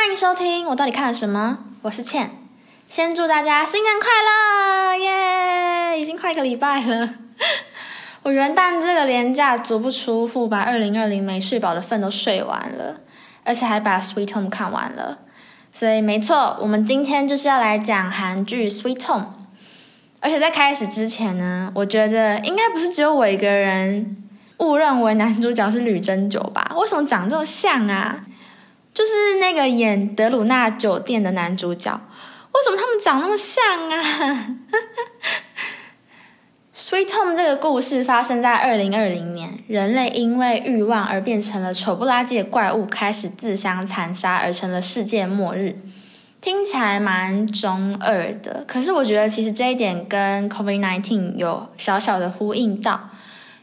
欢迎收听，我到底看了什么？我是倩，先祝大家新年快乐，耶！已经快一个礼拜了，我元旦这个连假足不出户，把二零二零没睡饱的份都睡完了，而且还把《Sweet Home》看完了，所以没错，我们今天就是要来讲韩剧《Sweet Home》。而且在开始之前呢，我觉得应该不是只有我一个人误认为男主角是吕珍九吧？为什么长这么像啊？就是那个演德鲁纳酒店的男主角，为什么他们长那么像啊？《Sweet Home》这个故事发生在二零二零年，人类因为欲望而变成了丑不拉几的怪物，开始自相残杀，而成了世界末日。听起来蛮中二的，可是我觉得其实这一点跟 COVID-19 有小小的呼应到，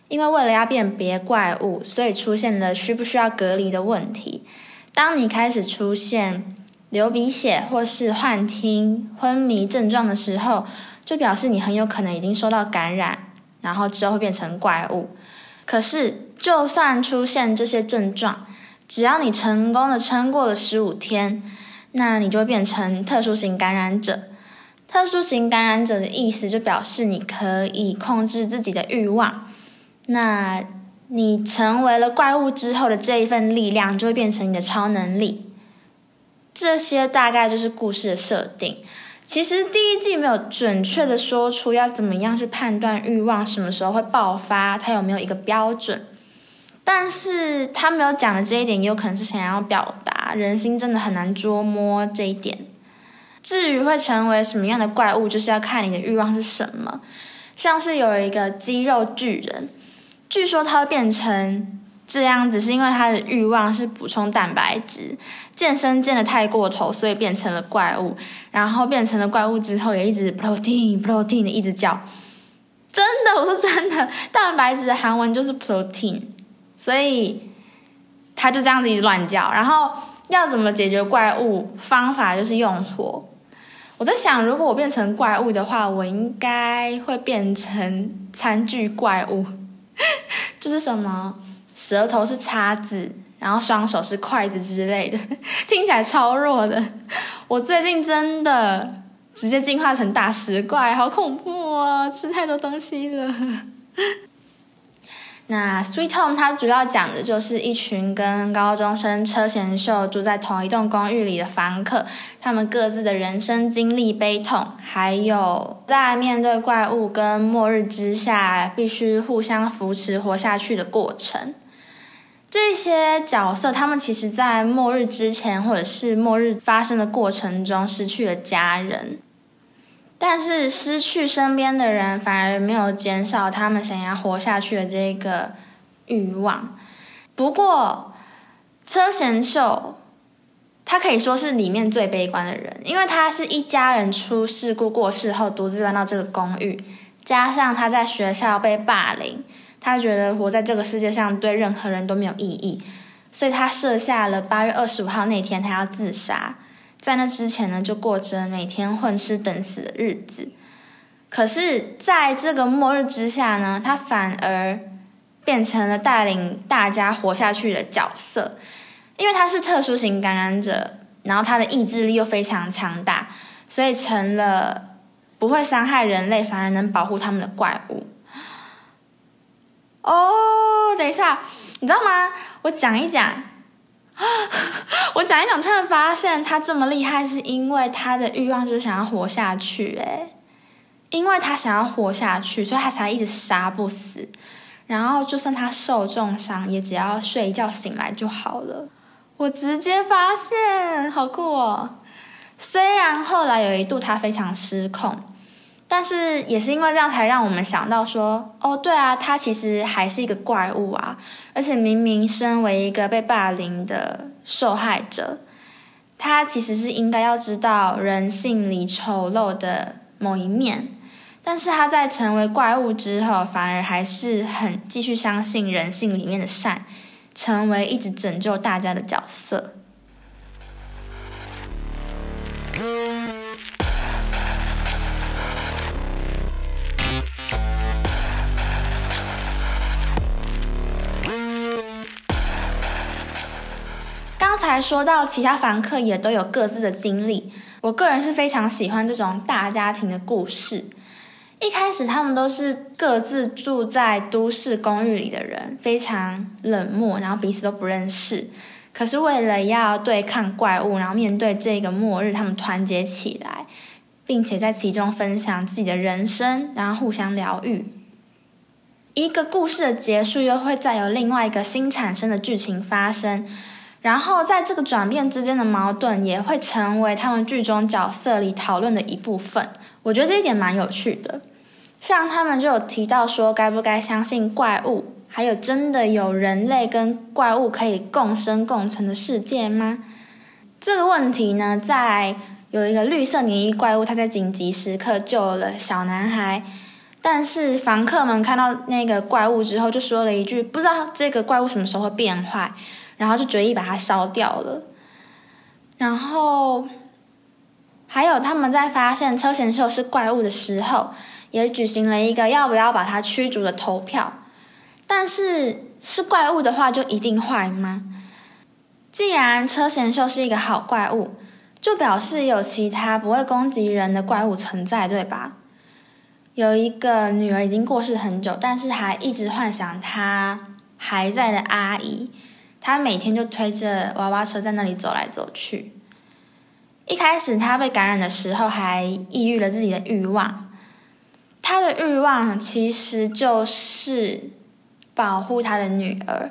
因为为了要辨别怪物，所以出现了需不需要隔离的问题。当你开始出现流鼻血或是幻听、昏迷症状的时候，就表示你很有可能已经受到感染，然后之后会变成怪物。可是就算出现这些症状，只要你成功的撑过了十五天。那你就会变成特殊型感染者。特殊型感染者的意思就表示你可以控制自己的欲望。那你成为了怪物之后的这一份力量就会变成你的超能力。这些大概就是故事的设定。其实第一季没有准确的说出要怎么样去判断欲望什么时候会爆发，它有没有一个标准。但是他没有讲的这一点，也有可能是想要表达人心真的很难捉摸这一点。至于会成为什么样的怪物，就是要看你的欲望是什么。像是有一个肌肉巨人，据说它会变成这样子，是因为它的欲望是补充蛋白质，健身健的太过头，所以变成了怪物。然后变成了怪物之后，也一直 protein protein 的一直叫。真的，我说真的，蛋白质的韩文就是 protein。所以他就这样子一直乱叫，然后要怎么解决怪物？方法就是用火。我在想，如果我变成怪物的话，我应该会变成餐具怪物。这是什么？舌头是叉子，然后双手是筷子之类的，听起来超弱的。我最近真的直接进化成大食怪，好恐怖啊！吃太多东西了。那《Sweet Home》它主要讲的就是一群跟高中生车贤秀住在同一栋公寓里的房客，他们各自的人生经历、悲痛，还有在面对怪物跟末日之下，必须互相扶持活下去的过程。这些角色，他们其实在末日之前，或者是末日发生的过程中，失去了家人。但是失去身边的人，反而没有减少他们想要活下去的这个欲望。不过，车贤秀他可以说是里面最悲观的人，因为他是一家人出事故过世后独自搬到这个公寓，加上他在学校被霸凌，他觉得活在这个世界上对任何人都没有意义，所以他设下了八月二十五号那天他要自杀。在那之前呢，就过着每天混吃等死的日子。可是，在这个末日之下呢，他反而变成了带领大家活下去的角色，因为他是特殊型感染者，然后他的意志力又非常强大，所以成了不会伤害人类，反而能保护他们的怪物。哦，等一下，你知道吗？我讲一讲。我讲一讲，突然发现他这么厉害，是因为他的欲望就是想要活下去，诶，因为他想要活下去，所以他才一直杀不死。然后就算他受重伤，也只要睡一觉醒来就好了。我直接发现，好酷哦！虽然后来有一度他非常失控。但是也是因为这样，才让我们想到说，哦，对啊，他其实还是一个怪物啊！而且明明身为一个被霸凌的受害者，他其实是应该要知道人性里丑陋的某一面。但是他在成为怪物之后，反而还是很继续相信人性里面的善，成为一直拯救大家的角色。刚才说到其他房客也都有各自的经历，我个人是非常喜欢这种大家庭的故事。一开始他们都是各自住在都市公寓里的人，非常冷漠，然后彼此都不认识。可是为了要对抗怪物，然后面对这个末日，他们团结起来，并且在其中分享自己的人生，然后互相疗愈。一个故事的结束，又会再有另外一个新产生的剧情发生。然后在这个转变之间的矛盾，也会成为他们剧中角色里讨论的一部分。我觉得这一点蛮有趣的。像他们就有提到说，该不该相信怪物？还有真的有人类跟怪物可以共生共存的世界吗？这个问题呢，在有一个绿色黏衣怪物，他在紧急时刻救了小男孩，但是房客们看到那个怪物之后，就说了一句：“不知道这个怪物什么时候会变坏。”然后就决意把它烧掉了。然后还有他们在发现车贤秀是怪物的时候，也举行了一个要不要把它驱逐的投票。但是是怪物的话，就一定坏吗？既然车贤秀是一个好怪物，就表示有其他不会攻击人的怪物存在，对吧？有一个女儿已经过世很久，但是还一直幻想她还在的阿姨。他每天就推着娃娃车在那里走来走去。一开始他被感染的时候，还抑郁了自己的欲望。他的欲望其实就是保护他的女儿，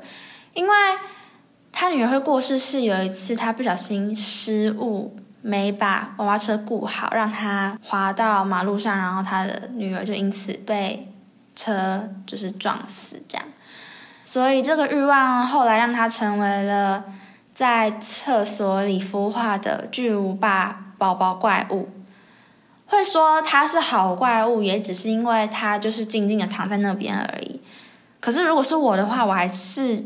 因为他女儿会过世，是有一次他不小心失误，没把娃娃车顾好，让他滑到马路上，然后他的女儿就因此被车就是撞死，这样。所以这个欲望后来让他成为了在厕所里孵化的巨无霸宝宝怪物。会说他是好怪物，也只是因为他就是静静的躺在那边而已。可是如果是我的话，我还是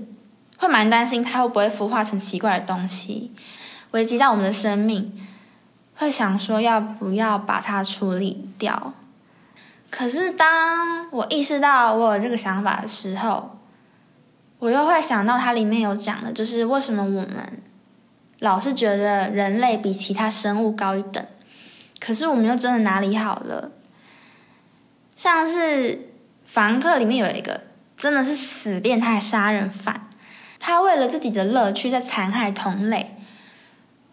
会蛮担心他会不会孵化成奇怪的东西，危及到我们的生命。会想说要不要把它处理掉。可是当我意识到我有这个想法的时候，我又会想到它里面有讲的，就是为什么我们老是觉得人类比其他生物高一等，可是我们又真的哪里好了？像是房客里面有一个真的是死变态杀人犯，他为了自己的乐趣在残害同类。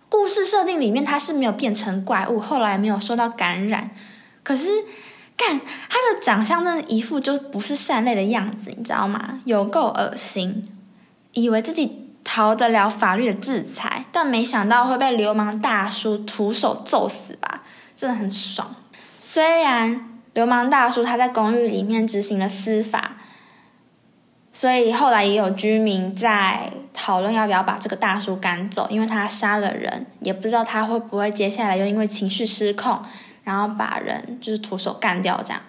故事设定里面他是没有变成怪物，后来没有受到感染，可是。干，他的长相真的一副就不是善类的样子，你知道吗？有够恶心，以为自己逃得了法律的制裁，但没想到会被流氓大叔徒手揍死吧？真的很爽。虽然流氓大叔他在公寓里面执行了司法，所以后来也有居民在讨论要不要把这个大叔赶走，因为他杀了人，也不知道他会不会接下来又因为情绪失控。然后把人就是徒手干掉这样，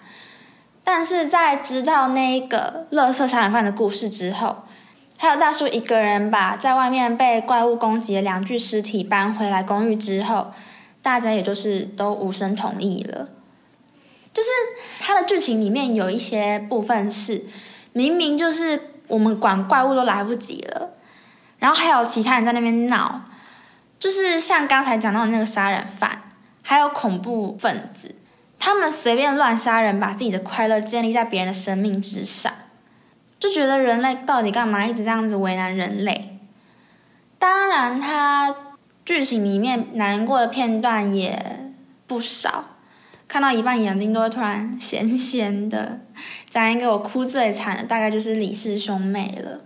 但是在知道那一个乐色杀人犯的故事之后，还有大叔一个人把在外面被怪物攻击的两具尸体搬回来公寓之后，大家也就是都无声同意了。就是他的剧情里面有一些部分是明明就是我们管怪物都来不及了，然后还有其他人在那边闹，就是像刚才讲到的那个杀人犯。还有恐怖分子，他们随便乱杀人，把自己的快乐建立在别人的生命之上，就觉得人类到底干嘛一直这样子为难人类？当然，他剧情里面难过的片段也不少，看到一半眼睛都会突然咸咸的。讲一个我哭最惨的，大概就是李氏兄妹了。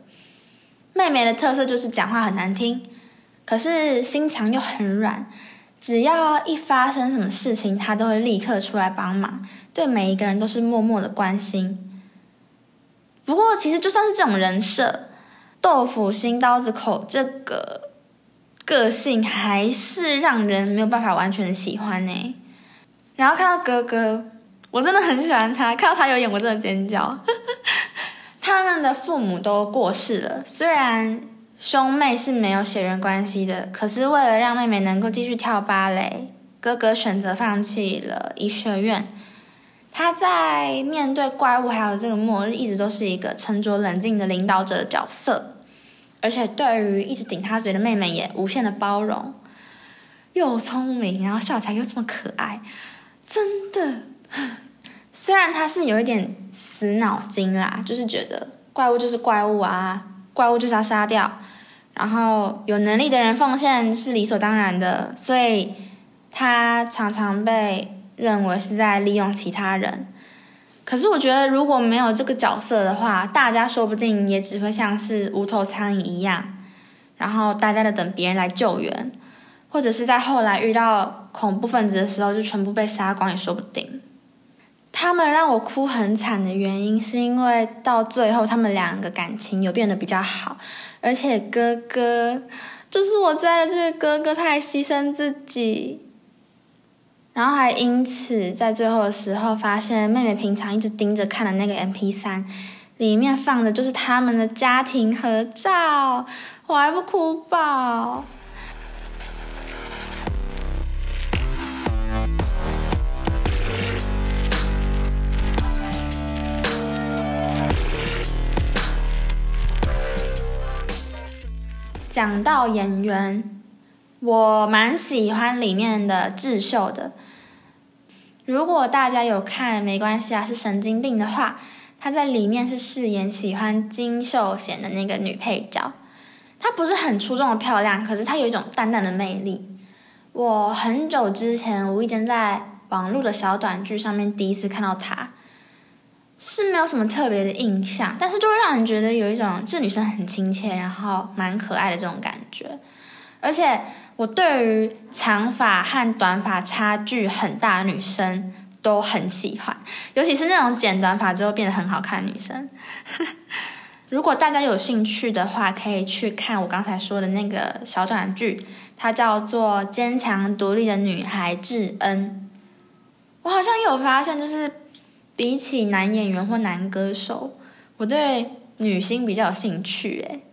妹妹的特色就是讲话很难听，可是心肠又很软。只要一发生什么事情，他都会立刻出来帮忙，对每一个人都是默默的关心。不过，其实就算是这种人设，豆腐心刀子口这个个性，还是让人没有办法完全的喜欢呢。然后看到哥哥，我真的很喜欢他，看到他有演，我真的尖叫。他们的父母都过世了，虽然。兄妹是没有血缘关系的，可是为了让妹妹能够继续跳芭蕾，哥哥选择放弃了医学院。他在面对怪物还有这个末日，一直都是一个沉着冷静的领导者的角色。而且对于一直顶他嘴的妹妹也无限的包容，又聪明，然后笑起来又这么可爱，真的。虽然他是有一点死脑筋啦，就是觉得怪物就是怪物啊，怪物就是要杀掉，然后有能力的人奉献是理所当然的，所以他常常被认为是在利用其他人。可是我觉得如果没有这个角色的话，大家说不定也只会像是无头苍蝇一样，然后大家在等别人来救援，或者是在后来遇到恐怖分子的时候就全部被杀光也说不定。他们让我哭很惨的原因，是因为到最后他们两个感情有变得比较好，而且哥哥就是我最爱的这个哥哥，他还牺牲自己，然后还因此在最后的时候发现妹妹平常一直盯着看的那个 M P 三，里面放的就是他们的家庭合照，我还不哭爆。讲到演员，我蛮喜欢里面的智秀的。如果大家有看，没关系啊，是神经病的话，她在里面是饰演喜欢金秀贤的那个女配角。她不是很出众的漂亮，可是她有一种淡淡的魅力。我很久之前无意间在网络的小短剧上面第一次看到她。是没有什么特别的印象，但是就会让人觉得有一种这女生很亲切，然后蛮可爱的这种感觉。而且我对于长发和短发差距很大的女生都很喜欢，尤其是那种剪短发之后变得很好看的女生。如果大家有兴趣的话，可以去看我刚才说的那个小短剧，它叫做《坚强独立的女孩智恩》。我好像有发现，就是。比起男演员或男歌手，我对女星比较有兴趣。诶，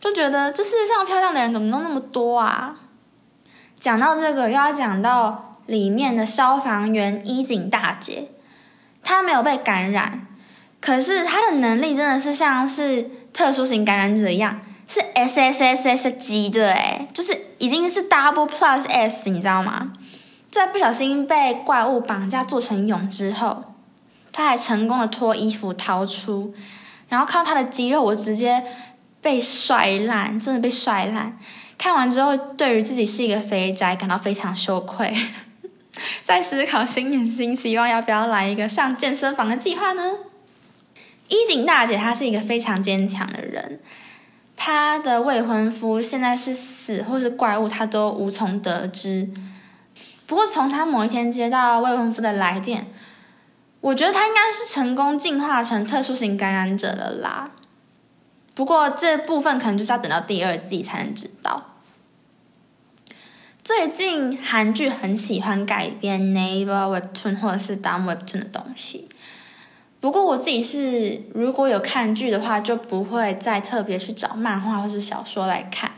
就觉得这世界上漂亮的人怎么都那么多啊！讲到这个，又要讲到里面的消防员伊锦大姐，她没有被感染，可是她的能力真的是像是特殊型感染者一样，是 S S S S 级的诶，就是已经是 Double Plus S，你知道吗？在不小心被怪物绑架做成蛹之后。他还成功的脱衣服逃出，然后看到他的肌肉，我直接被帅烂，真的被帅烂。看完之后，对于自己是一个肥宅感到非常羞愧，在思考新年新希望，要不要来一个上健身房的计划呢？衣锦大姐她是一个非常坚强的人，她的未婚夫现在是死或是怪物，她都无从得知。不过从她某一天接到未婚夫的来电。我觉得他应该是成功进化成特殊型感染者了啦，不过这部分可能就是要等到第二季才能知道。最近韩剧很喜欢改编 Naver Webtoon 或者是 Down Webtoon 的东西，不过我自己是如果有看剧的话，就不会再特别去找漫画或是小说来看。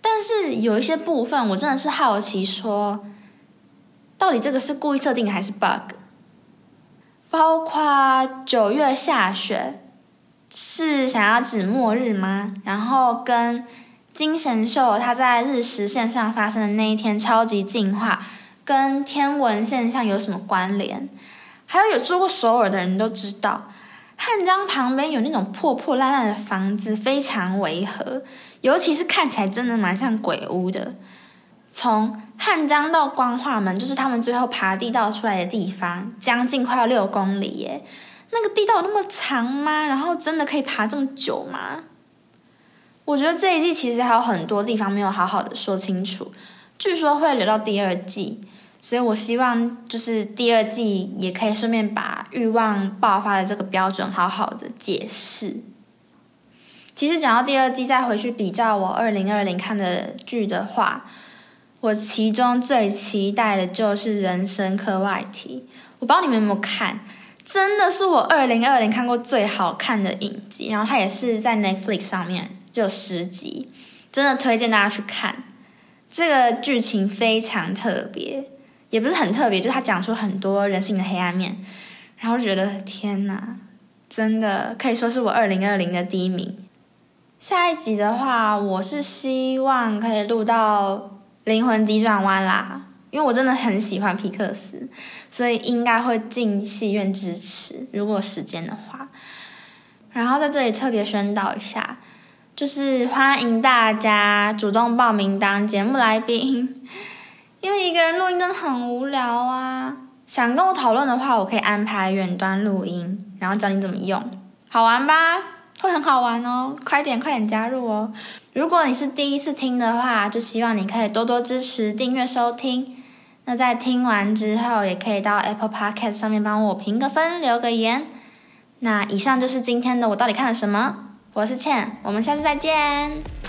但是有一些部分，我真的是好奇，说到底这个是故意设定还是 bug？包括九月下雪是想要指末日吗？然后跟金神秀它在日食线上发生的那一天超级进化，跟天文现象有什么关联？还有有住过首尔的人都知道，汉江旁边有那种破破烂烂的房子，非常违和，尤其是看起来真的蛮像鬼屋的。从汉江到光化门，就是他们最后爬地道出来的地方，将近快要六公里耶。那个地道有那么长吗？然后真的可以爬这么久吗？我觉得这一季其实还有很多地方没有好好的说清楚，据说会留到第二季，所以我希望就是第二季也可以顺便把欲望爆发的这个标准好好的解释。其实讲到第二季，再回去比较我二零二零看的剧的话。我其中最期待的就是人生课外题，我不知道你们有没有看，真的是我二零二零看过最好看的影集，然后它也是在 Netflix 上面就有十集，真的推荐大家去看。这个剧情非常特别，也不是很特别，就是它讲出很多人性的黑暗面，然后觉得天哪，真的可以说是我二零二零的第一名。下一集的话，我是希望可以录到灵魂急转弯啦，因为我真的很喜欢皮克斯，所以应该会进戏院支持，如果时间的话。然后在这里特别宣导一下，就是欢迎大家主动报名当节目来宾，因为一个人录音真的很无聊啊。想跟我讨论的话，我可以安排远端录音，然后教你怎么用，好玩吧？会很好玩哦，快点快点加入哦！如果你是第一次听的话，就希望你可以多多支持订阅收听。那在听完之后，也可以到 Apple Podcast 上面帮我评个分，留个言。那以上就是今天的我到底看了什么？我是倩，我们下次再见。